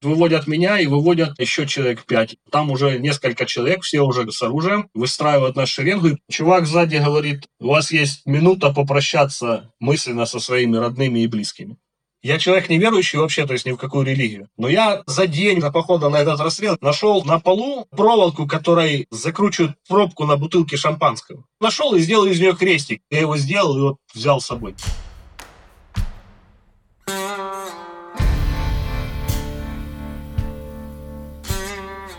Выводят меня и выводят еще человек пять. Там уже несколько человек, все уже с оружием, выстраивают нашу шеренгу. Чувак сзади говорит, у вас есть минута попрощаться мысленно со своими родными и близкими. Я человек неверующий вообще, то есть ни в какую религию. Но я за день до похода на этот расстрел нашел на полу проволоку, которой закручивают пробку на бутылке шампанского. Нашел и сделал из нее крестик. Я его сделал и вот взял с собой.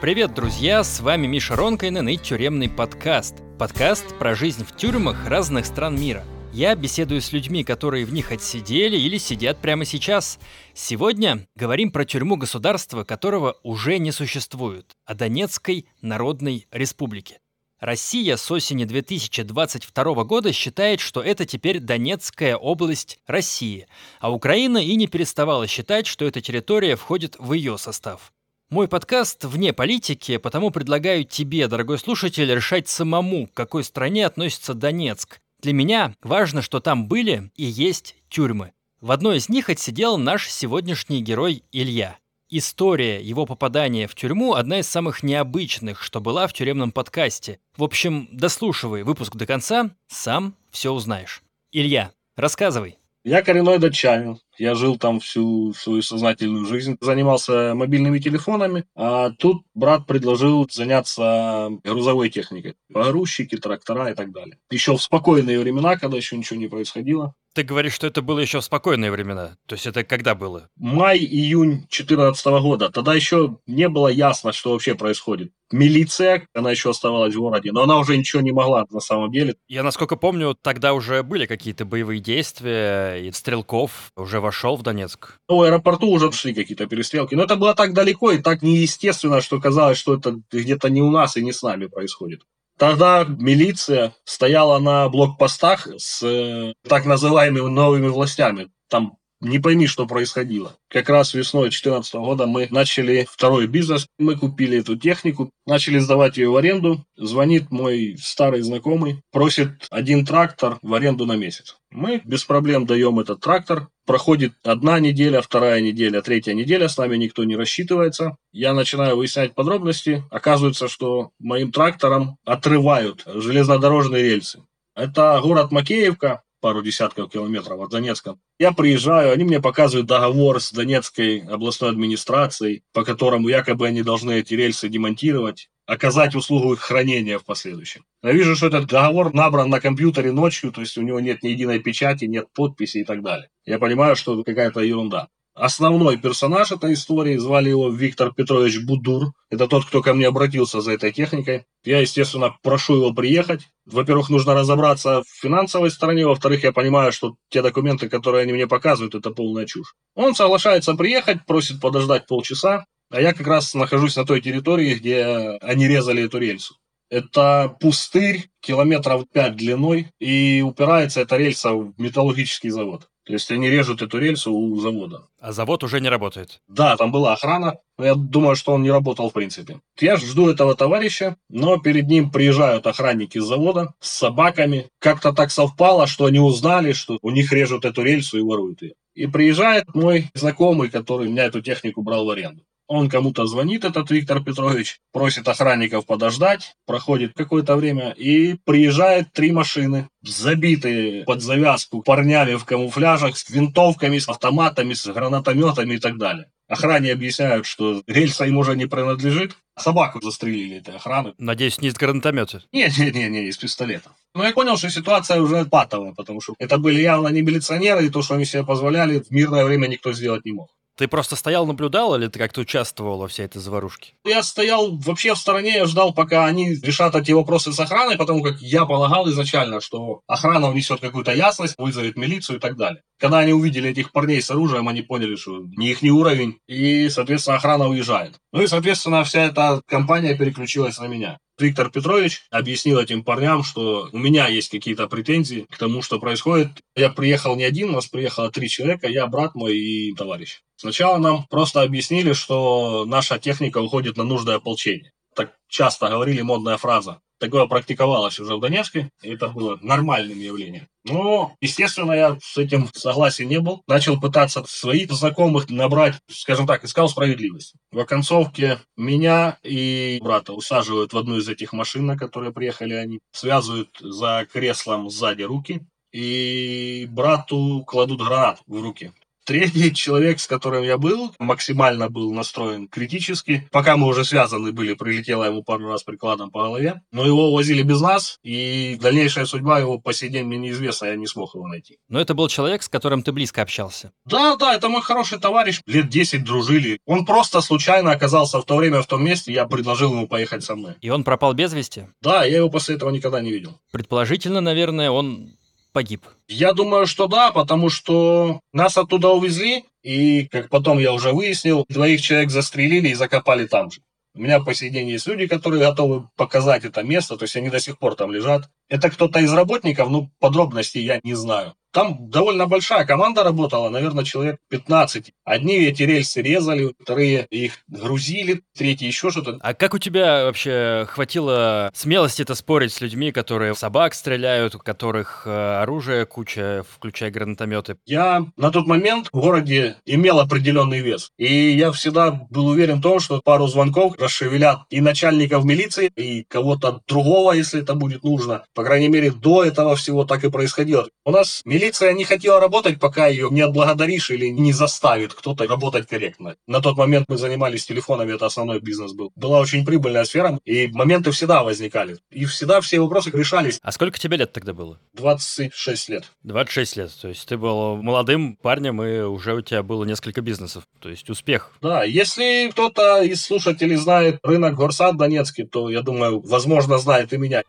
Привет, друзья! С вами Миша Ронкайнен и Тюремный подкаст. Подкаст про жизнь в тюрьмах разных стран мира. Я беседую с людьми, которые в них отсидели или сидят прямо сейчас. Сегодня говорим про тюрьму государства, которого уже не существует, о Донецкой Народной Республике. Россия с осени 2022 года считает, что это теперь Донецкая область России, а Украина и не переставала считать, что эта территория входит в ее состав. Мой подкаст вне политики, потому предлагаю тебе, дорогой слушатель, решать самому, к какой стране относится Донецк. Для меня важно, что там были и есть тюрьмы. В одной из них отсидел наш сегодняшний герой Илья. История его попадания в тюрьму одна из самых необычных, что была в тюремном подкасте. В общем, дослушивай выпуск до конца, сам все узнаешь. Илья, рассказывай. Я коренной датчанин. Я жил там всю свою сознательную жизнь, занимался мобильными телефонами, а тут брат предложил заняться грузовой техникой. Погрузчики, трактора и так далее. Еще в спокойные времена, когда еще ничего не происходило. Ты говоришь, что это было еще в спокойные времена. То есть это когда было? Май-июнь 2014 года. Тогда еще не было ясно, что вообще происходит. Милиция, она еще оставалась в городе, но она уже ничего не могла на самом деле. Я, насколько помню, тогда уже были какие-то боевые действия, и Стрелков уже вошел в Донецк. Ну, в аэропорту уже шли какие-то перестрелки. Но это было так далеко и так неестественно, что казалось, что это где-то не у нас и не с нами происходит. Тогда милиция стояла на блокпостах с э, так называемыми новыми властями. Там не пойми, что происходило. Как раз весной 2014 года мы начали второй бизнес. Мы купили эту технику, начали сдавать ее в аренду. Звонит мой старый знакомый, просит один трактор в аренду на месяц. Мы без проблем даем этот трактор. Проходит одна неделя, вторая неделя, третья неделя, с нами никто не рассчитывается. Я начинаю выяснять подробности. Оказывается, что моим трактором отрывают железнодорожные рельсы. Это город Макеевка, пару десятков километров от Донецка. Я приезжаю, они мне показывают договор с Донецкой областной администрацией, по которому якобы они должны эти рельсы демонтировать, оказать услугу их хранения в последующем. Я вижу, что этот договор набран на компьютере ночью, то есть у него нет ни единой печати, нет подписи и так далее. Я понимаю, что это какая-то ерунда. Основной персонаж этой истории, звали его Виктор Петрович Будур. Это тот, кто ко мне обратился за этой техникой. Я, естественно, прошу его приехать. Во-первых, нужно разобраться в финансовой стороне. Во-вторых, я понимаю, что те документы, которые они мне показывают, это полная чушь. Он соглашается приехать, просит подождать полчаса. А я как раз нахожусь на той территории, где они резали эту рельсу. Это пустырь километров 5 длиной, и упирается эта рельса в металлургический завод. То есть они режут эту рельсу у завода. А завод уже не работает? Да, там была охрана, но я думаю, что он не работал в принципе. Я жду этого товарища, но перед ним приезжают охранники с завода с собаками. Как-то так совпало, что они узнали, что у них режут эту рельсу и воруют ее. И приезжает мой знакомый, который меня эту технику брал в аренду. Он кому-то звонит, этот Виктор Петрович, просит охранников подождать, проходит какое-то время, и приезжает три машины, забитые под завязку парнями в камуфляжах, с винтовками, с автоматами, с гранатометами и так далее. Охране объясняют, что рельса им уже не принадлежит. Собаку застрелили этой охраны. Надеюсь, не из гранатомета? Нет, нет, нет, не, из пистолета. Но я понял, что ситуация уже патовая, потому что это были явно не милиционеры, и то, что они себе позволяли, в мирное время никто сделать не мог. Ты просто стоял, наблюдал, или ты как-то участвовал во всей этой заварушке? Я стоял вообще в стороне, я ждал, пока они решат эти вопросы с охраной, потому как я полагал изначально, что охрана внесет какую-то ясность, вызовет милицию и так далее. Когда они увидели этих парней с оружием, они поняли, что не их не уровень, и, соответственно, охрана уезжает. Ну и, соответственно, вся эта компания переключилась на меня. Виктор Петрович объяснил этим парням, что у меня есть какие-то претензии к тому, что происходит. Я приехал не один, у нас приехало три человека, я, брат мой и товарищ. Сначала нам просто объяснили, что наша техника уходит на нужды ополчения. Так часто говорили модная фраза. Такое практиковалось уже в Донецке, и это было нормальным явлением. Но, естественно, я с этим согласен не был. Начал пытаться своих знакомых набрать, скажем так, искал справедливость. В оконцовке меня и брата усаживают в одну из этих машин, на которые приехали они, связывают за креслом сзади руки, и брату кладут гранату в руки. Третий человек, с которым я был, максимально был настроен критически. Пока мы уже связаны были, прилетело ему пару раз прикладом по голове. Но его увозили без нас, и дальнейшая судьба его по сей день мне неизвестна, я не смог его найти. Но это был человек, с которым ты близко общался. Да, да, это мой хороший товарищ. Лет 10 дружили. Он просто случайно оказался в то время в том месте, я предложил ему поехать со мной. И он пропал без вести? Да, я его после этого никогда не видел. Предположительно, наверное, он погиб? Я думаю, что да, потому что нас оттуда увезли, и, как потом я уже выяснил, двоих человек застрелили и закопали там же. У меня по сей день есть люди, которые готовы показать это место, то есть они до сих пор там лежат. Это кто-то из работников, ну, подробностей я не знаю. Там довольно большая команда работала, наверное, человек 15. Одни эти рельсы резали, вторые их грузили, третьи еще что-то. А как у тебя вообще хватило смелости это спорить с людьми, которые собак стреляют, у которых э, оружие куча, включая гранатометы? Я на тот момент в городе имел определенный вес. И я всегда был уверен в том, что пару звонков расшевелят и начальников милиции, и кого-то другого, если это будет нужно. По крайней мере, до этого всего так и происходило. У нас Милиция не хотела работать, пока ее не отблагодаришь или не заставит кто-то работать корректно. На тот момент мы занимались телефонами, это основной бизнес был. Была очень прибыльная сфера, и моменты всегда возникали. И всегда все вопросы решались. А сколько тебе лет тогда было? 26 лет. 26 лет. То есть ты был молодым парнем, и уже у тебя было несколько бизнесов. То есть успех. Да, если кто-то из слушателей знает рынок Горсад Донецкий, то, я думаю, возможно, знает и меня.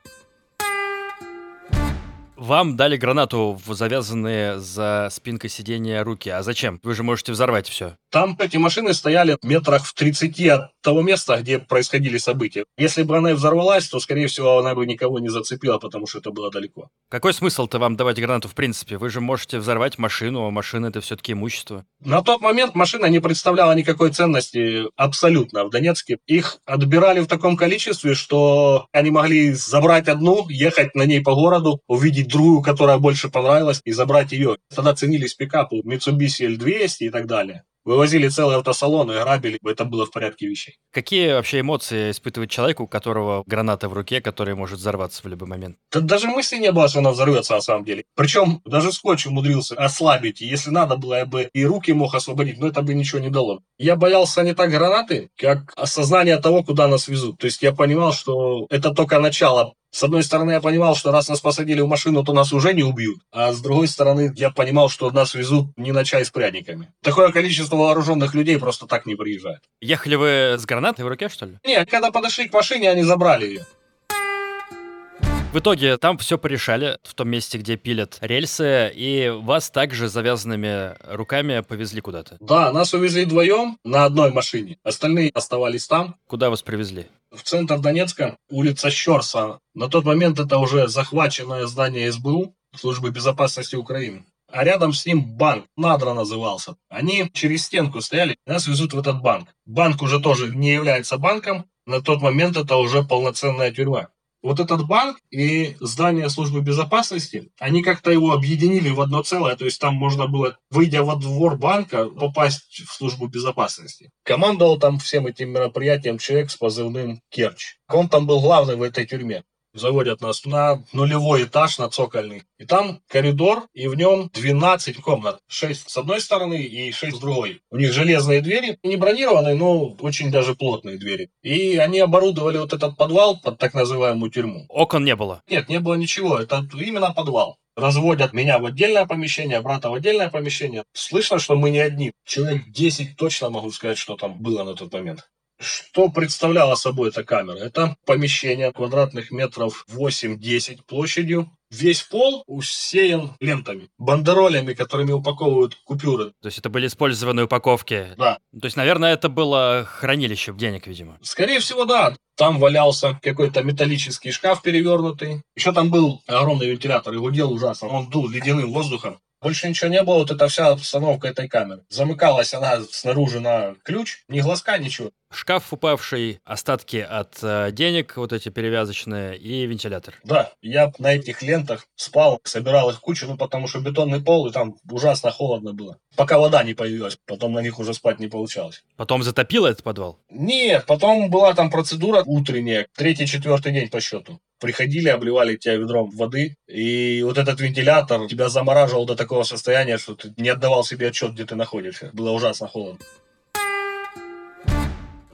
Вам дали гранату в завязанные за спинкой сиденья руки. А зачем? Вы же можете взорвать все. Там эти машины стояли метрах в 30 от того места, где происходили события. Если бы она взорвалась, то, скорее всего, она бы никого не зацепила, потому что это было далеко. Какой смысл-то вам давать гранату в принципе? Вы же можете взорвать машину, а машина это все-таки имущество. На тот момент машина не представляла никакой ценности абсолютно в Донецке. Их отбирали в таком количестве, что они могли забрать одну, ехать на ней по городу, увидеть другую, которая больше понравилась, и забрать ее. Тогда ценились пикапы Mitsubishi L200 и так далее. Вывозили целый автосалон и грабили. Это было в порядке вещей. Какие вообще эмоции испытывает человек, у которого граната в руке, которая может взорваться в любой момент? Да даже мысли не было, что она взорвется на самом деле. Причем даже скотч умудрился ослабить. Если надо было, я бы и руки мог освободить, но это бы ничего не дало. Я боялся не так гранаты, как осознание того, куда нас везут. То есть я понимал, что это только начало с одной стороны, я понимал, что раз нас посадили в машину, то нас уже не убьют. А с другой стороны, я понимал, что нас везут не на чай с пряниками. Такое количество вооруженных людей просто так не приезжает. Ехали вы с гранатой в руке, что ли? Нет, когда подошли к машине, они забрали ее. В итоге там все порешали в том месте, где пилят рельсы, и вас также завязанными руками повезли куда-то. Да, нас увезли вдвоем на одной машине. Остальные оставались там. Куда вас привезли? В центр Донецка, улица Щерса. На тот момент это уже захваченное здание СБУ, Службы безопасности Украины. А рядом с ним банк, Надра назывался. Они через стенку стояли, нас везут в этот банк. Банк уже тоже не является банком, на тот момент это уже полноценная тюрьма. Вот этот банк и здание службы безопасности, они как-то его объединили в одно целое, то есть там можно было, выйдя во двор банка, попасть в службу безопасности. Командовал там всем этим мероприятием человек с позывным Керч. Он там был главный в этой тюрьме заводят нас на нулевой этаж, на цокольный. И там коридор, и в нем 12 комнат. 6 с одной стороны и 6 с другой. У них железные двери, не бронированные, но очень даже плотные двери. И они оборудовали вот этот подвал под так называемую тюрьму. Окон не было? Нет, не было ничего. Это именно подвал разводят меня в отдельное помещение, брата в отдельное помещение. Слышно, что мы не одни. Человек 10 точно могу сказать, что там было на тот момент. Что представляла собой эта камера? Это помещение квадратных метров 8-10 площадью. Весь пол усеян лентами, бандеролями, которыми упаковывают купюры. То есть это были использованные упаковки? Да. То есть, наверное, это было хранилище денег, видимо? Скорее всего, да. Там валялся какой-то металлический шкаф перевернутый. Еще там был огромный вентилятор, его делал ужасно. Он дул ледяным воздухом. Больше ничего не было, вот эта вся обстановка этой камеры. Замыкалась она снаружи на ключ, ни глазка, ничего. Шкаф упавший, остатки от э, денег, вот эти перевязочные, и вентилятор. Да, я на этих лентах спал, собирал их кучу, ну потому что бетонный пол, и там ужасно холодно было. Пока вода не появилась, потом на них уже спать не получалось. Потом затопило этот подвал? Нет, потом была там процедура утренняя, третий-четвертый день по счету. Приходили, обливали тебя ведром воды, и вот этот вентилятор тебя замораживал до такого состояния, что ты не отдавал себе отчет, где ты находишься. Было ужасно холодно.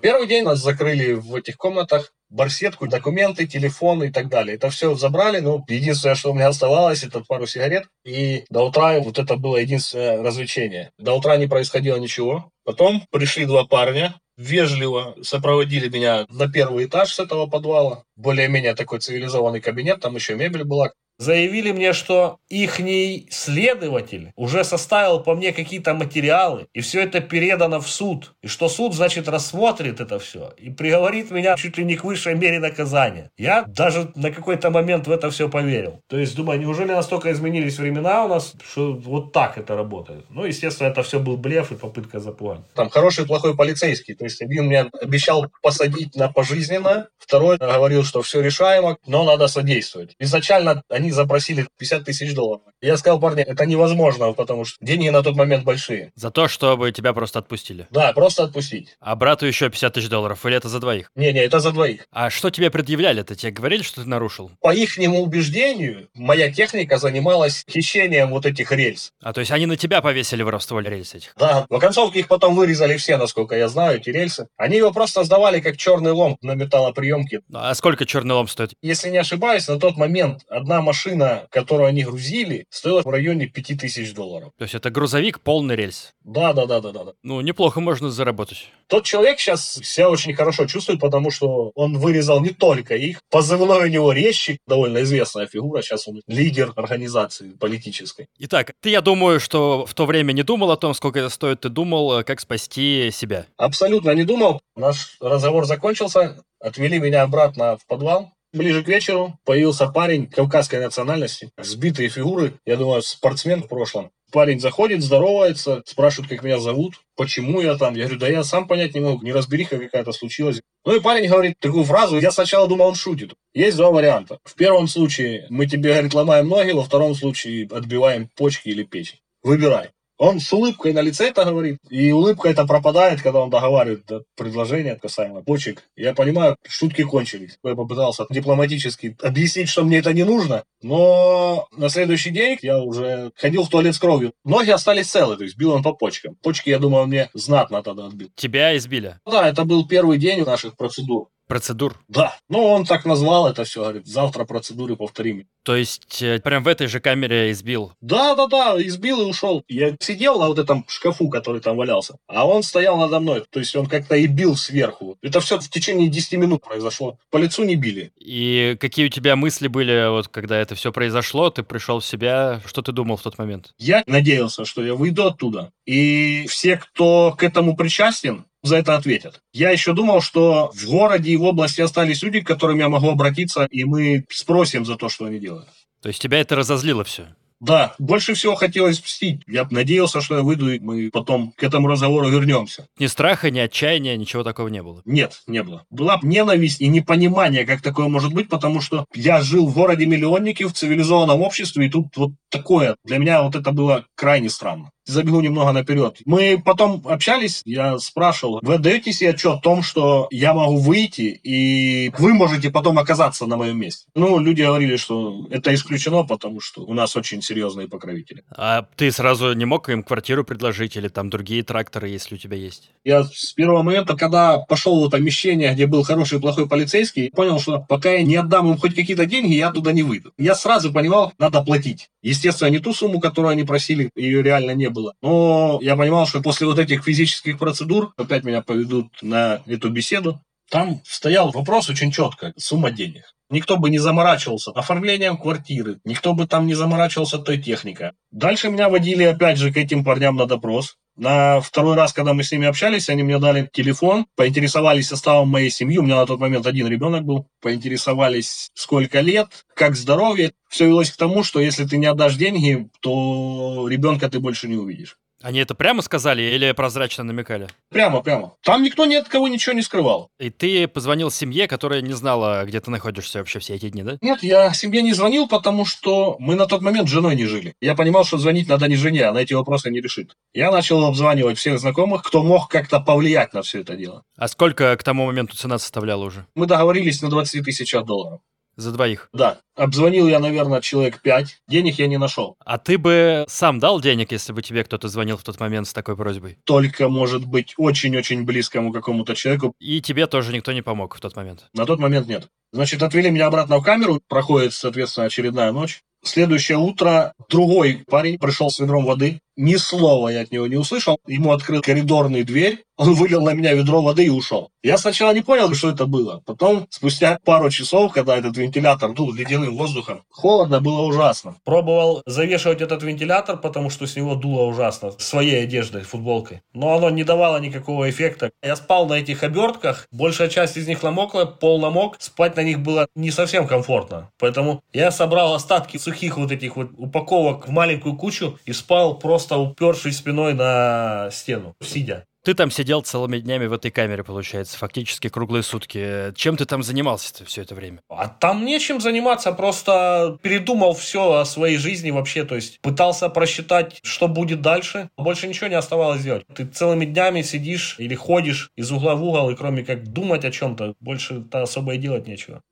Первый день нас закрыли в этих комнатах, барсетку, документы, телефоны и так далее. Это все забрали, ну, единственное, что у меня оставалось, это пару сигарет, и до утра вот это было единственное развлечение. До утра не происходило ничего. Потом пришли два парня, вежливо сопроводили меня на первый этаж с этого подвала. Более-менее такой цивилизованный кабинет, там еще мебель была заявили мне, что ихний следователь уже составил по мне какие-то материалы, и все это передано в суд, и что суд, значит, рассмотрит это все и приговорит меня чуть ли не к высшей мере наказания. Я даже на какой-то момент в это все поверил. То есть, думаю, неужели настолько изменились времена у нас, что вот так это работает? Ну, естественно, это все был блеф и попытка заплатить. Там хороший и плохой полицейский. То есть, один мне обещал посадить на пожизненно, второй говорил, что все решаемо, но надо содействовать. Изначально они они запросили 50 тысяч долларов. Я сказал, парни, это невозможно, потому что деньги на тот момент большие. За то, чтобы тебя просто отпустили? Да, просто отпустить. А брату еще 50 тысяч долларов? Или это за двоих? Не-не, это за двоих. А что тебе предъявляли-то? Тебе говорили, что ты нарушил? По ихнему убеждению, моя техника занималась хищением вот этих рельс. А то есть они на тебя повесили воровство рельс этих? Да. В концовке их потом вырезали все, насколько я знаю, эти рельсы. Они его просто сдавали как черный лом на металлоприемке. А сколько черный лом стоит? Если не ошибаюсь, на тот момент одна машина машина, которую они грузили, стоила в районе 5000 долларов. То есть это грузовик полный рельс? Да, да, да, да, да. Ну, неплохо можно заработать. Тот человек сейчас себя очень хорошо чувствует, потому что он вырезал не только их. Позывной у него резчик, довольно известная фигура, сейчас он лидер организации политической. Итак, ты, я думаю, что в то время не думал о том, сколько это стоит, ты думал, как спасти себя. Абсолютно не думал. Наш разговор закончился, отвели меня обратно в подвал, Ближе к вечеру появился парень кавказской национальности, сбитые фигуры, я думаю, спортсмен в прошлом. Парень заходит, здоровается, спрашивает, как меня зовут, почему я там. Я говорю, да я сам понять не могу, неразбериха какая-то случилась. Ну и парень говорит такую фразу, я сначала думал, он шутит. Есть два варианта. В первом случае мы тебе, говорит, ломаем ноги, во втором случае отбиваем почки или печень. Выбирай. Он с улыбкой на лице это говорит, и улыбка это пропадает, когда он договаривает предложение касаемо почек. Я понимаю, шутки кончились. Я попытался дипломатически объяснить, что мне это не нужно, но на следующий день я уже ходил в туалет с кровью. Ноги остались целы, то есть бил он по почкам. Почки, я думаю, мне знатно тогда отбил. Тебя избили? Да, это был первый день наших процедур. Процедур? Да. Ну, он так назвал это все, говорит, завтра процедуры повторим. То есть, э, прям в этой же камере избил? Да, да, да, избил и ушел. Я сидел на вот этом шкафу, который там валялся, а он стоял надо мной. То есть, он как-то и бил сверху. Это все в течение 10 минут произошло. По лицу не били. И какие у тебя мысли были, вот когда это все произошло, ты пришел в себя, что ты думал в тот момент? Я надеялся, что я выйду оттуда. И все, кто к этому причастен, за это ответят. Я еще думал, что в городе и в области остались люди, к которым я могу обратиться, и мы спросим за то, что они делают. То есть тебя это разозлило все? Да, больше всего хотелось мстить. Я надеялся, что я выйду, и мы потом к этому разговору вернемся. Ни страха, ни отчаяния, ничего такого не было? Нет, не было. Была ненависть и непонимание, как такое может быть, потому что я жил в городе-миллионнике, в цивилизованном обществе, и тут вот такое. Для меня вот это было крайне странно забегу немного наперед. Мы потом общались, я спрашивал, вы отдаете себе отчет о том, что я могу выйти, и вы можете потом оказаться на моем месте? Ну, люди говорили, что это исключено, потому что у нас очень серьезные покровители. А ты сразу не мог им квартиру предложить или там другие тракторы, если у тебя есть? Я с первого момента, когда пошел в это помещение, где был хороший и плохой полицейский, понял, что пока я не отдам им хоть какие-то деньги, я туда не выйду. Я сразу понимал, надо платить. Естественно, не ту сумму, которую они просили, ее реально не было. Но я понимал, что после вот этих физических процедур опять меня поведут на эту беседу. Там стоял вопрос очень четко, сумма денег. Никто бы не заморачивался оформлением квартиры, никто бы там не заморачивался той техникой. Дальше меня водили опять же к этим парням на допрос. На второй раз, когда мы с ними общались, они мне дали телефон, поинтересовались составом моей семьи. У меня на тот момент один ребенок был. Поинтересовались, сколько лет, как здоровье. Все велось к тому, что если ты не отдашь деньги, то ребенка ты больше не увидишь. Они это прямо сказали или прозрачно намекали? Прямо, прямо. Там никто ни от кого ничего не скрывал. И ты позвонил семье, которая не знала, где ты находишься вообще все эти дни, да? Нет, я семье не звонил, потому что мы на тот момент с женой не жили. Я понимал, что звонить надо не жене, она эти вопросы не решит. Я начал обзванивать всех знакомых, кто мог как-то повлиять на все это дело. А сколько к тому моменту цена составляла уже? Мы договорились на 20 тысяч долларов. За двоих. Да. Обзвонил я, наверное, человек пять. Денег я не нашел. А ты бы сам дал денег, если бы тебе кто-то звонил в тот момент с такой просьбой? Только, может быть, очень-очень близкому какому-то человеку. И тебе тоже никто не помог в тот момент? На тот момент нет. Значит, отвели меня обратно в камеру. Проходит, соответственно, очередная ночь. Следующее утро другой парень пришел с ведром воды. Ни слова я от него не услышал. Ему открыл коридорную дверь. Он вылил на меня ведро воды и ушел. Я сначала не понял, что это было. Потом, спустя пару часов, когда этот вентилятор дул ледяным воздухом, холодно было ужасно. Пробовал завешивать этот вентилятор, потому что с него дуло ужасно. Своей одеждой, футболкой. Но оно не давало никакого эффекта. Я спал на этих обертках. Большая часть из них намокла, пол намок. Спать на них было не совсем комфортно. Поэтому я собрал остатки сухих вот этих вот упаковок в маленькую кучу и спал просто упершись спиной на стену, сидя. Ты там сидел целыми днями в этой камере, получается, фактически круглые сутки. Чем ты там занимался все это время? А там нечем заниматься, просто передумал все о своей жизни вообще, то есть пытался просчитать, что будет дальше. Больше ничего не оставалось делать. Ты целыми днями сидишь или ходишь из угла в угол, и кроме как думать о чем-то, больше-то особо и делать нечего.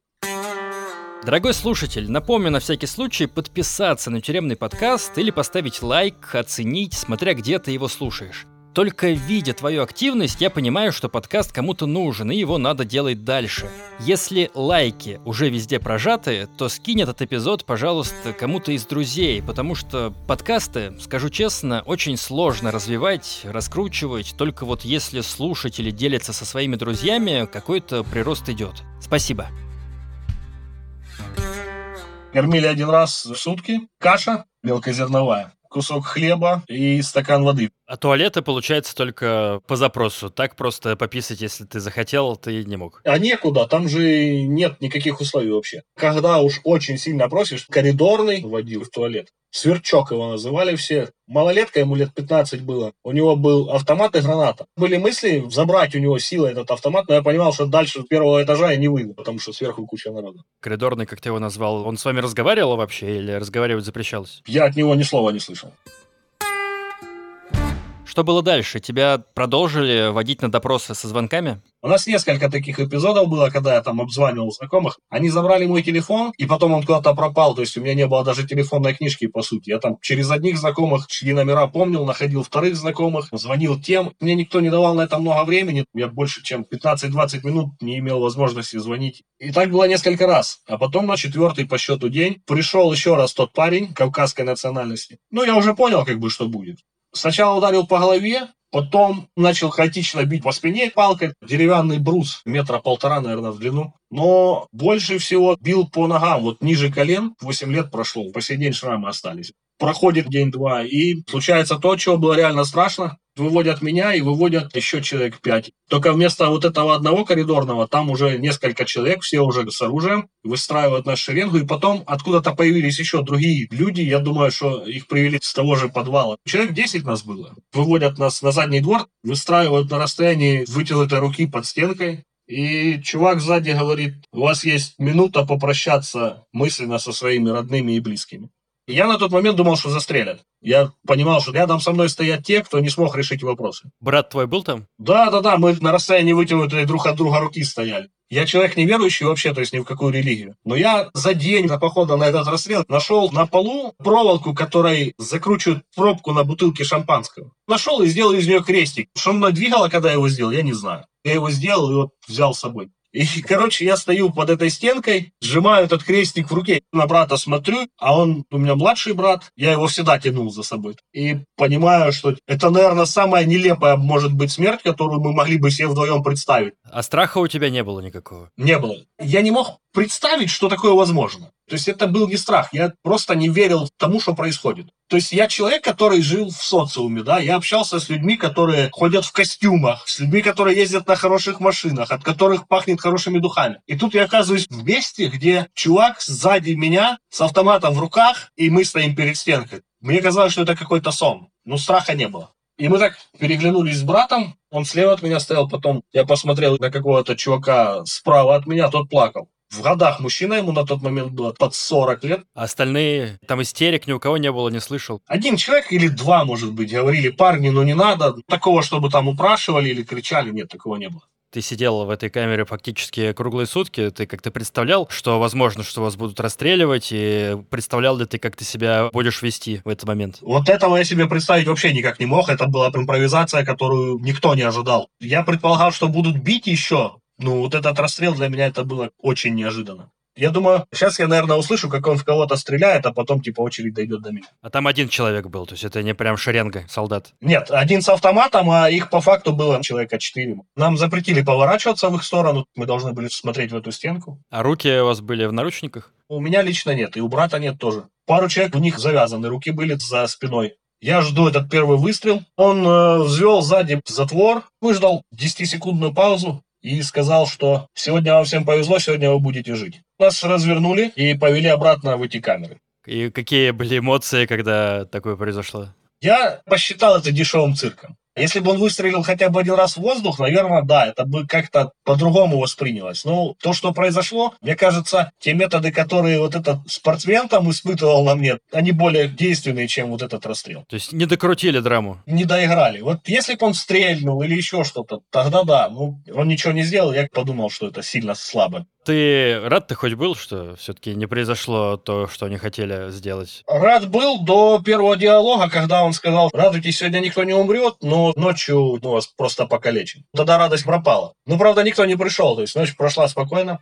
Дорогой слушатель, напомню на всякий случай подписаться на тюремный подкаст или поставить лайк, оценить, смотря где ты его слушаешь. Только видя твою активность, я понимаю, что подкаст кому-то нужен, и его надо делать дальше. Если лайки уже везде прожаты, то скинь этот эпизод, пожалуйста, кому-то из друзей, потому что подкасты, скажу честно, очень сложно развивать, раскручивать, только вот если слушатели делятся со своими друзьями, какой-то прирост идет. Спасибо. Кормили один раз в сутки. Каша мелкозерновая кусок хлеба и стакан воды. А туалеты, получается, только по запросу. Так просто пописать, если ты захотел, ты не мог. А некуда, там же нет никаких условий вообще. Когда уж очень сильно просишь, коридорный водил в туалет. Сверчок его называли все. Малолетка, ему лет 15 было. У него был автомат и граната. Были мысли забрать у него силой этот автомат, но я понимал, что дальше с первого этажа я не выйду, потому что сверху куча народа. Коридорный, как ты его назвал, он с вами разговаривал вообще или разговаривать запрещалось? Я от него ни слова не слышал. Что было дальше? Тебя продолжили водить на допросы со звонками? У нас несколько таких эпизодов было, когда я там обзванивал знакомых. Они забрали мой телефон, и потом он куда-то пропал. То есть у меня не было даже телефонной книжки, по сути. Я там через одних знакомых, чьи номера помнил, находил вторых знакомых, звонил тем. Мне никто не давал на это много времени. Я больше, чем 15-20 минут не имел возможности звонить. И так было несколько раз. А потом на четвертый по счету день пришел еще раз тот парень кавказской национальности. Ну, я уже понял, как бы, что будет. Сначала ударил по голове, потом начал хаотично бить по спине палкой. Деревянный брус метра полтора, наверное, в длину. Но больше всего бил по ногам, вот ниже колен. 8 лет прошло, по сей день шрамы остались. Проходит день-два, и случается то, чего было реально страшно выводят меня и выводят еще человек пять. Только вместо вот этого одного коридорного там уже несколько человек, все уже с оружием, выстраивают нашу шеренгу, и потом откуда-то появились еще другие люди, я думаю, что их привели с того же подвала. Человек 10 нас было. Выводят нас на задний двор, выстраивают на расстоянии вытянутой руки под стенкой, и чувак сзади говорит, у вас есть минута попрощаться мысленно со своими родными и близкими. Я на тот момент думал, что застрелят. Я понимал, что рядом со мной стоят те, кто не смог решить вопросы. Брат твой был там? Да, да, да, мы на расстоянии вытянутой друг от друга руки стояли. Я человек неверующий вообще, то есть ни в какую религию. Но я за день до похода на этот расстрел нашел на полу проволоку, которой закручивают пробку на бутылке шампанского. Нашел и сделал из нее крестик. Что мной двигало, когда я его сделал, я не знаю. Я его сделал и вот взял с собой. И, короче, я стою под этой стенкой, сжимаю этот крестик в руке, на брата смотрю, а он у меня младший брат, я его всегда тянул за собой. И понимаю, что это, наверное, самая нелепая, может быть, смерть, которую мы могли бы себе вдвоем представить. А страха у тебя не было никакого? Не было. Я не мог представить, что такое возможно. То есть это был не страх, я просто не верил тому, что происходит. То есть я человек, который жил в социуме, да, я общался с людьми, которые ходят в костюмах, с людьми, которые ездят на хороших машинах, от которых пахнет хорошими духами. И тут я оказываюсь в месте, где чувак сзади меня с автоматом в руках, и мы стоим перед стенкой. Мне казалось, что это какой-то сон, но страха не было. И мы так переглянулись с братом, он слева от меня стоял, потом я посмотрел на какого-то чувака справа от меня, тот плакал в годах мужчина, ему на тот момент было под 40 лет. А остальные, там истерик ни у кого не было, не слышал? Один человек или два, может быть, говорили, парни, ну не надо. Такого, чтобы там упрашивали или кричали, нет, такого не было ты сидел в этой камере фактически круглые сутки, ты как-то представлял, что возможно, что вас будут расстреливать, и представлял ли ты, как ты себя будешь вести в этот момент? Вот этого я себе представить вообще никак не мог. Это была импровизация, которую никто не ожидал. Я предполагал, что будут бить еще, ну, вот этот расстрел для меня это было очень неожиданно. Я думаю, сейчас я, наверное, услышу, как он в кого-то стреляет, а потом, типа, очередь дойдет до меня. А там один человек был, то есть это не прям шеренга солдат? Нет, один с автоматом, а их по факту было человека четыре. Нам запретили поворачиваться в их сторону, мы должны были смотреть в эту стенку. А руки у вас были в наручниках? У меня лично нет, и у брата нет тоже. Пару человек у них завязаны, руки были за спиной. Я жду этот первый выстрел. Он э, взвел сзади затвор, выждал 10-секундную паузу, и сказал, что сегодня вам всем повезло, сегодня вы будете жить. Нас развернули и повели обратно в эти камеры. И какие были эмоции, когда такое произошло? Я посчитал это дешевым цирком. Если бы он выстрелил хотя бы один раз в воздух, наверное, да, это бы как-то по-другому воспринялось. Но то, что произошло, мне кажется, те методы, которые вот этот спортсмен там испытывал на мне, они более действенные, чем вот этот расстрел. То есть не докрутили драму? Не доиграли. Вот если бы он стрельнул или еще что-то, тогда да. Ну, он ничего не сделал, я подумал, что это сильно слабо. Ты рад ты хоть был, что все-таки не произошло то, что они хотели сделать? Рад был до первого диалога, когда он сказал, радуйтесь, сегодня никто не умрет, но ночью ну, вас просто покалечим. Тогда радость пропала. Ну, правда, никто не пришел, то есть ночь прошла спокойно.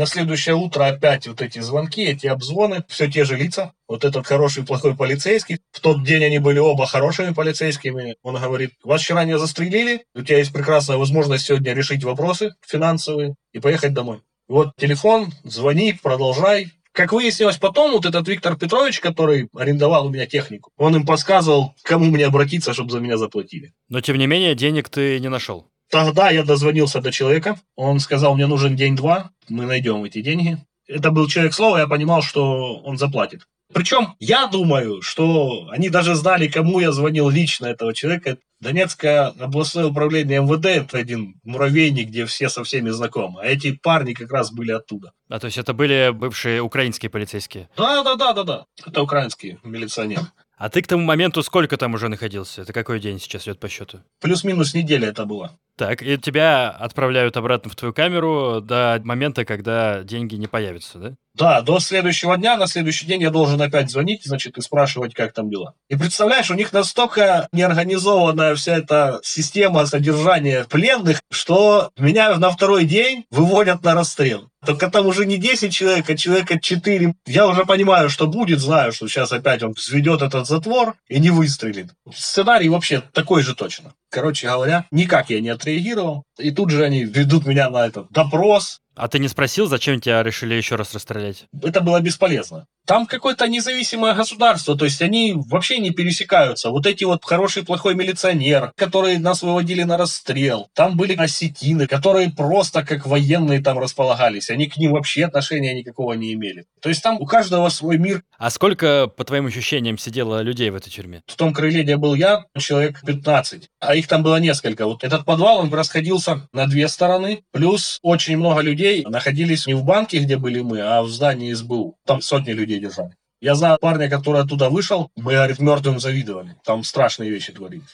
На следующее утро опять вот эти звонки, эти обзвоны, все те же лица. Вот этот хороший, плохой полицейский. В тот день они были оба хорошими полицейскими. Он говорит, вас вчера не застрелили, у тебя есть прекрасная возможность сегодня решить вопросы финансовые и поехать домой. Вот телефон, звони, продолжай, как выяснилось потом, вот этот Виктор Петрович, который арендовал у меня технику, он им подсказывал, кому мне обратиться, чтобы за меня заплатили. Но, тем не менее, денег ты не нашел. Тогда я дозвонился до человека, он сказал, мне нужен день-два, мы найдем эти деньги. Это был человек слова, я понимал, что он заплатит. Причем я думаю, что они даже знали, кому я звонил лично этого человека. Донецкое областное управление МВД – это один муравейник, где все со всеми знакомы. А эти парни как раз были оттуда. А то есть это были бывшие украинские полицейские? Да, да, да, да, да. Это украинские милиционеры. А ты к тому моменту сколько там уже находился? Это какой день сейчас идет по счету? Плюс-минус неделя это была. Так, и тебя отправляют обратно в твою камеру до момента, когда деньги не появятся, да? Да, до следующего дня, на следующий день я должен опять звонить, значит, и спрашивать, как там дела. И представляешь, у них настолько неорганизованная вся эта система содержания пленных, что меня на второй день выводят на расстрел. Только там уже не 10 человек, а человека 4. Я уже понимаю, что будет, знаю, что сейчас опять он взведет этот затвор и не выстрелит. Сценарий вообще такой же точно. Короче говоря, никак я не отреагировал. И тут же они ведут меня на этот допрос. А ты не спросил, зачем тебя решили еще раз расстрелять? Это было бесполезно. Там какое-то независимое государство, то есть они вообще не пересекаются. Вот эти вот хороший, плохой милиционер, которые нас выводили на расстрел. Там были осетины, которые просто как военные там располагались. Они к ним вообще отношения никакого не имели. То есть там у каждого свой мир. А сколько, по твоим ощущениям, сидело людей в этой тюрьме? В том крыле, где был я, человек 15. А их там было несколько. Вот этот подвал, он расходился на две стороны. Плюс очень много людей находились не в банке, где были мы, а в здании СБУ. Там сотни людей держали. Я знаю парня, который оттуда вышел, мы, говорит, мертвым завидовали. Там страшные вещи творились.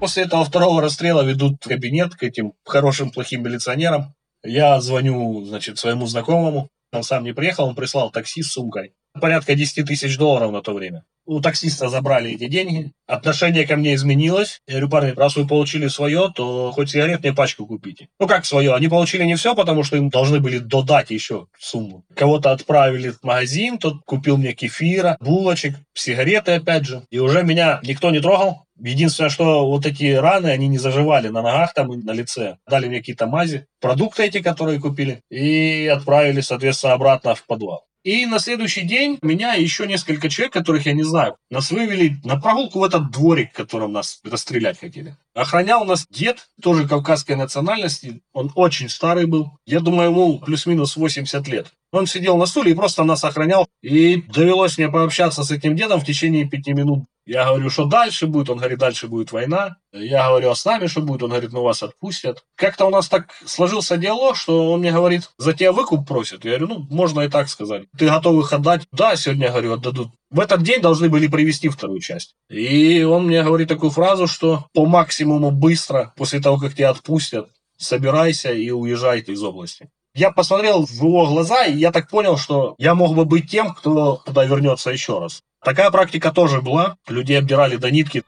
После этого второго расстрела ведут в кабинет к этим хорошим, плохим милиционерам. Я звоню, значит, своему знакомому. Он сам не приехал, он прислал такси с сумкой. Порядка 10 тысяч долларов на то время. У таксиста забрали эти деньги, отношение ко мне изменилось. Я говорю, парни, раз вы получили свое, то хоть сигарет мне пачку купите. Ну как свое? Они получили не все, потому что им должны были додать еще сумму. Кого-то отправили в магазин, тот купил мне кефира, булочек, сигареты опять же. И уже меня никто не трогал. Единственное, что вот эти раны, они не заживали на ногах там и на лице. Дали мне какие-то мази, продукты эти, которые купили, и отправили, соответственно, обратно в подвал. И на следующий день меня и еще несколько человек, которых я не знаю, нас вывели на прогулку в этот дворик, в котором нас расстрелять хотели. Охранял нас дед, тоже кавказской национальности. Он очень старый был. Я думаю, ему плюс-минус 80 лет. Он сидел на стуле и просто нас охранял. И довелось мне пообщаться с этим дедом в течение пяти минут. Я говорю, что дальше будет? Он говорит, дальше будет война. Я говорю, а с нами что будет? Он говорит, ну вас отпустят. Как-то у нас так сложился диалог, что он мне говорит, за тебя выкуп просят. Я говорю, ну, можно и так сказать. Ты готов их отдать? Да, сегодня, говорю, отдадут. В этот день должны были привести вторую часть. И он мне говорит такую фразу, что по максимуму быстро, после того, как тебя отпустят, собирайся и уезжай из области. Я посмотрел в его глаза, и я так понял, что я мог бы быть тем, кто туда вернется еще раз. Такая практика тоже была. Людей обдирали до нитки.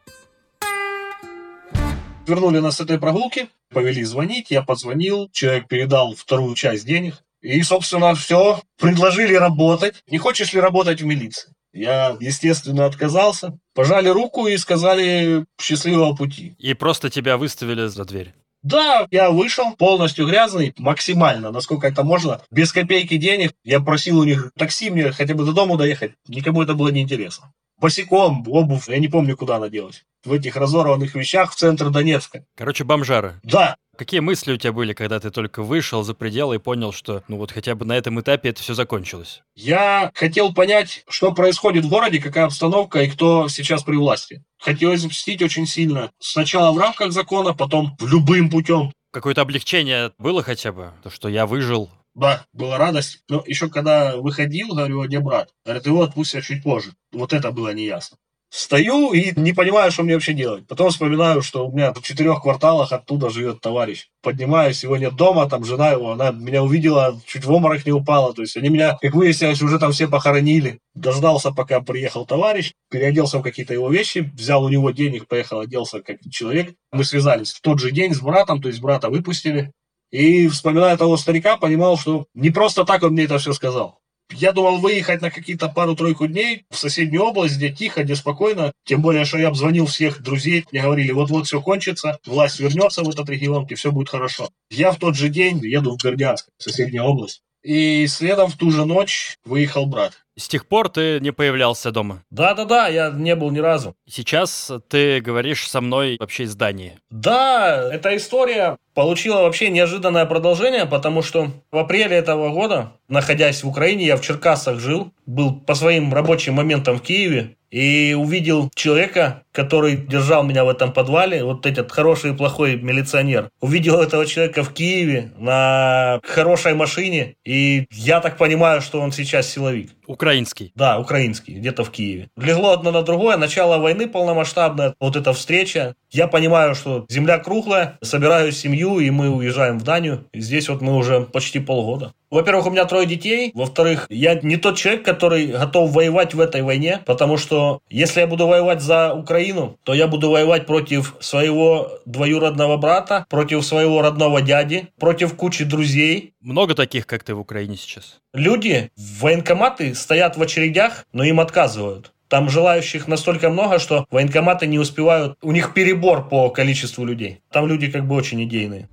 Вернули нас с этой прогулки, повели звонить, я позвонил, человек передал вторую часть денег. И, собственно, все, предложили работать. Не хочешь ли работать в милиции? Я, естественно, отказался. Пожали руку и сказали счастливого пути. И просто тебя выставили за дверь. Да, я вышел полностью грязный, максимально, насколько это можно, без копейки денег. Я просил у них такси мне хотя бы до дома доехать. Никому это было неинтересно. Босиком, обувь, я не помню, куда она делась. В этих разорванных вещах в центр Донецка. Короче, бомжары. Да, Какие мысли у тебя были, когда ты только вышел за пределы и понял, что ну вот хотя бы на этом этапе это все закончилось? Я хотел понять, что происходит в городе, какая обстановка и кто сейчас при власти. Хотелось мстить очень сильно. Сначала в рамках закона, потом любым путем. Какое-то облегчение было хотя бы? То, что я выжил, Да, была радость. Но еще когда выходил, говорю, где брат? Говорят, его отпустят чуть позже. Вот это было неясно. Стою и не понимаю, что мне вообще делать. Потом вспоминаю, что у меня в четырех кварталах оттуда живет товарищ. Поднимаюсь, его нет дома, там жена его, она меня увидела, чуть в обморок не упала. То есть они меня, как выяснилось, уже там все похоронили. Дождался, пока приехал товарищ, переоделся в какие-то его вещи, взял у него денег, поехал, оделся как человек. Мы связались в тот же день с братом, то есть брата выпустили. И, вспоминая того старика, понимал, что не просто так он мне это все сказал. Я думал выехать на какие-то пару-тройку дней в соседнюю область, где тихо, где спокойно. Тем более, что я обзвонил всех друзей, мне говорили, вот-вот все кончится, власть вернется в этот регион, и все будет хорошо. Я в тот же день еду в Бердянск, соседняя область. И следом в ту же ночь выехал брат. С тех пор ты не появлялся дома. Да-да-да, я не был ни разу. Сейчас ты говоришь со мной вообще из Дании. Да, эта история получила вообще неожиданное продолжение, потому что в апреле этого года, находясь в Украине, я в Черкасах жил, был по своим рабочим моментам в Киеве, и увидел человека, который держал меня в этом подвале, вот этот хороший и плохой милиционер. Увидел этого человека в Киеве на хорошей машине, и я так понимаю, что он сейчас силовик. Украинский. Да, украинский, где-то в Киеве. Легло одно на другое, начало войны полномасштабное, вот эта встреча. Я понимаю, что земля круглая, собираю семью, и мы уезжаем в Данию. И здесь вот мы уже почти полгода. Во-первых, у меня трое детей. Во-вторых, я не тот человек, который готов воевать в этой войне, потому что если я буду воевать за Украину, то я буду воевать против своего двоюродного брата, против своего родного дяди, против кучи друзей. Много таких, как ты в Украине сейчас? Люди, военкоматы стоят в очередях, но им отказывают. Там желающих настолько много, что военкоматы не успевают, у них перебор по количеству людей. Там люди как бы очень идейные.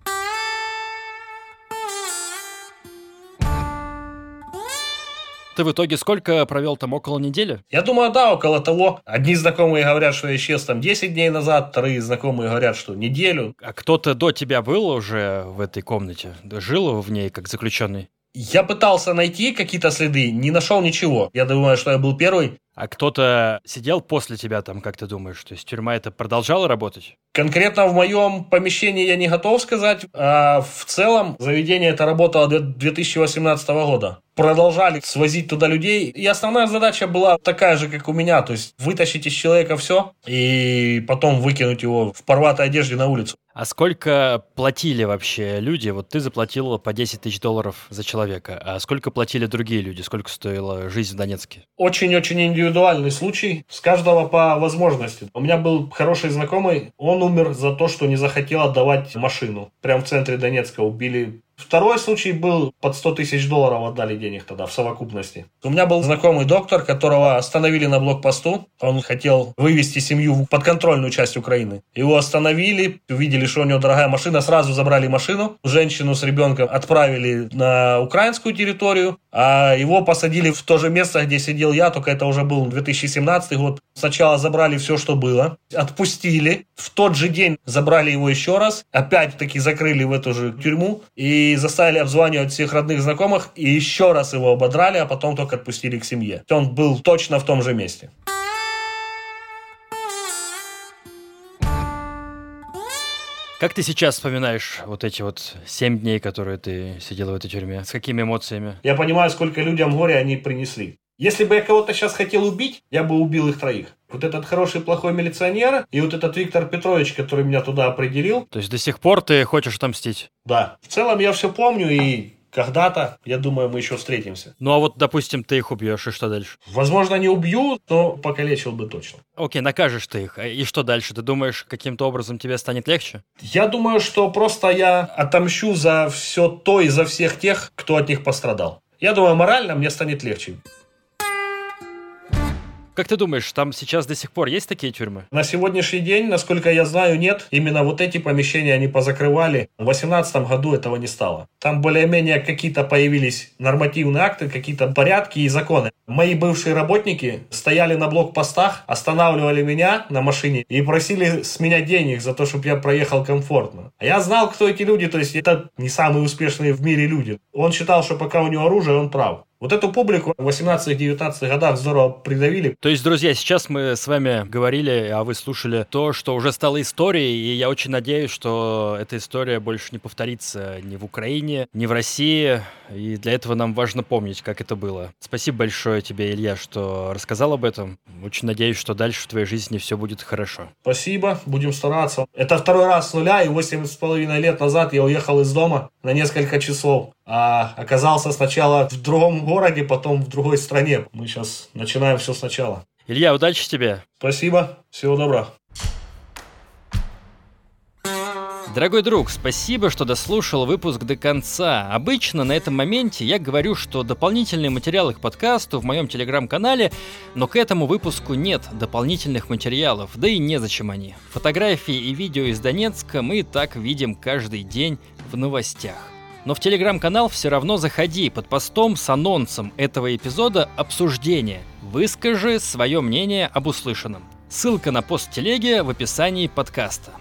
Ты в итоге сколько провел там? Около недели? Я думаю, да, около того. Одни знакомые говорят, что я исчез там 10 дней назад, вторые знакомые говорят, что неделю. А кто-то до тебя был уже в этой комнате? Жил в ней как заключенный? Я пытался найти какие-то следы, не нашел ничего. Я думаю, что я был первый. А кто-то сидел после тебя там, как ты думаешь? То есть тюрьма это продолжала работать? Конкретно в моем помещении я не готов сказать, а в целом заведение это работало до 2018 года. Продолжали свозить туда людей, и основная задача была такая же, как у меня, то есть вытащить из человека все и потом выкинуть его в порватой одежде на улицу. А сколько платили вообще люди? Вот ты заплатил по 10 тысяч долларов за человека. А сколько платили другие люди? Сколько стоила жизнь в Донецке? Очень-очень индивидуальный случай. С каждого по возможности. У меня был хороший знакомый. Он умер за то, что не захотел отдавать машину. Прям в центре Донецка убили Второй случай был, под 100 тысяч долларов отдали денег тогда в совокупности. У меня был знакомый доктор, которого остановили на блокпосту. Он хотел вывести семью в подконтрольную часть Украины. Его остановили, увидели, что у него дорогая машина, сразу забрали машину. Женщину с ребенком отправили на украинскую территорию, а его посадили в то же место, где сидел я, только это уже был 2017 год. Сначала забрали все, что было, отпустили. В тот же день забрали его еще раз, опять-таки закрыли в эту же тюрьму и заставили обзванивать всех родных знакомых, и еще раз его ободрали, а потом только отпустили к семье. Он был точно в том же месте. Как ты сейчас вспоминаешь вот эти вот семь дней, которые ты сидел в этой тюрьме? С какими эмоциями? Я понимаю, сколько людям горя они принесли. Если бы я кого-то сейчас хотел убить, я бы убил их троих. Вот этот хороший плохой милиционер и вот этот Виктор Петрович, который меня туда определил. То есть до сих пор ты хочешь отомстить? Да. В целом я все помню и когда-то, я думаю, мы еще встретимся. Ну а вот, допустим, ты их убьешь, и что дальше? Возможно, не убью, но покалечил бы точно. Окей, накажешь ты их. А и что дальше? Ты думаешь, каким-то образом тебе станет легче? Я думаю, что просто я отомщу за все то и за всех тех, кто от них пострадал. Я думаю, морально мне станет легче. Как ты думаешь, там сейчас до сих пор есть такие тюрьмы? На сегодняшний день, насколько я знаю, нет. Именно вот эти помещения они позакрывали. В 2018 году этого не стало. Там более-менее какие-то появились нормативные акты, какие-то порядки и законы. Мои бывшие работники стояли на блокпостах, останавливали меня на машине и просили с меня денег за то, чтобы я проехал комфортно. Я знал, кто эти люди, то есть это не самые успешные в мире люди. Он считал, что пока у него оружие, он прав. Вот эту публику в 18-19 годах здорово придавили. То есть, друзья, сейчас мы с вами говорили, а вы слушали то, что уже стало историей, и я очень надеюсь, что эта история больше не повторится ни в Украине, ни в России, и для этого нам важно помнить, как это было. Спасибо большое тебе, Илья, что рассказал об этом. Очень надеюсь, что дальше в твоей жизни все будет хорошо. Спасибо, будем стараться. Это второй раз с нуля, и восемь с половиной лет назад я уехал из дома на несколько часов а оказался сначала в другом городе, потом в другой стране. Мы сейчас начинаем все сначала. Илья, удачи тебе. Спасибо, всего доброго. Дорогой друг, спасибо, что дослушал выпуск до конца. Обычно на этом моменте я говорю, что дополнительные материалы к подкасту в моем телеграм-канале, но к этому выпуску нет дополнительных материалов, да и незачем они. Фотографии и видео из Донецка мы и так видим каждый день в новостях. Но в телеграм-канал все равно заходи под постом с анонсом этого эпизода обсуждения. Выскажи свое мнение об услышанном. Ссылка на пост телеги в описании подкаста.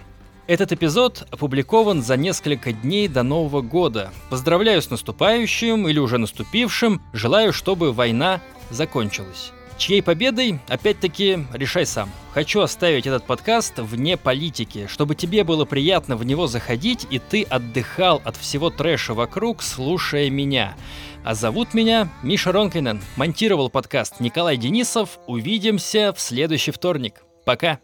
Этот эпизод опубликован за несколько дней до Нового года. Поздравляю с наступающим или уже наступившим. Желаю, чтобы война закончилась. Чьей победой, опять-таки, решай сам. Хочу оставить этот подкаст вне политики, чтобы тебе было приятно в него заходить, и ты отдыхал от всего трэша вокруг, слушая меня. А зовут меня Миша Ронкайнен. Монтировал подкаст Николай Денисов. Увидимся в следующий вторник. Пока.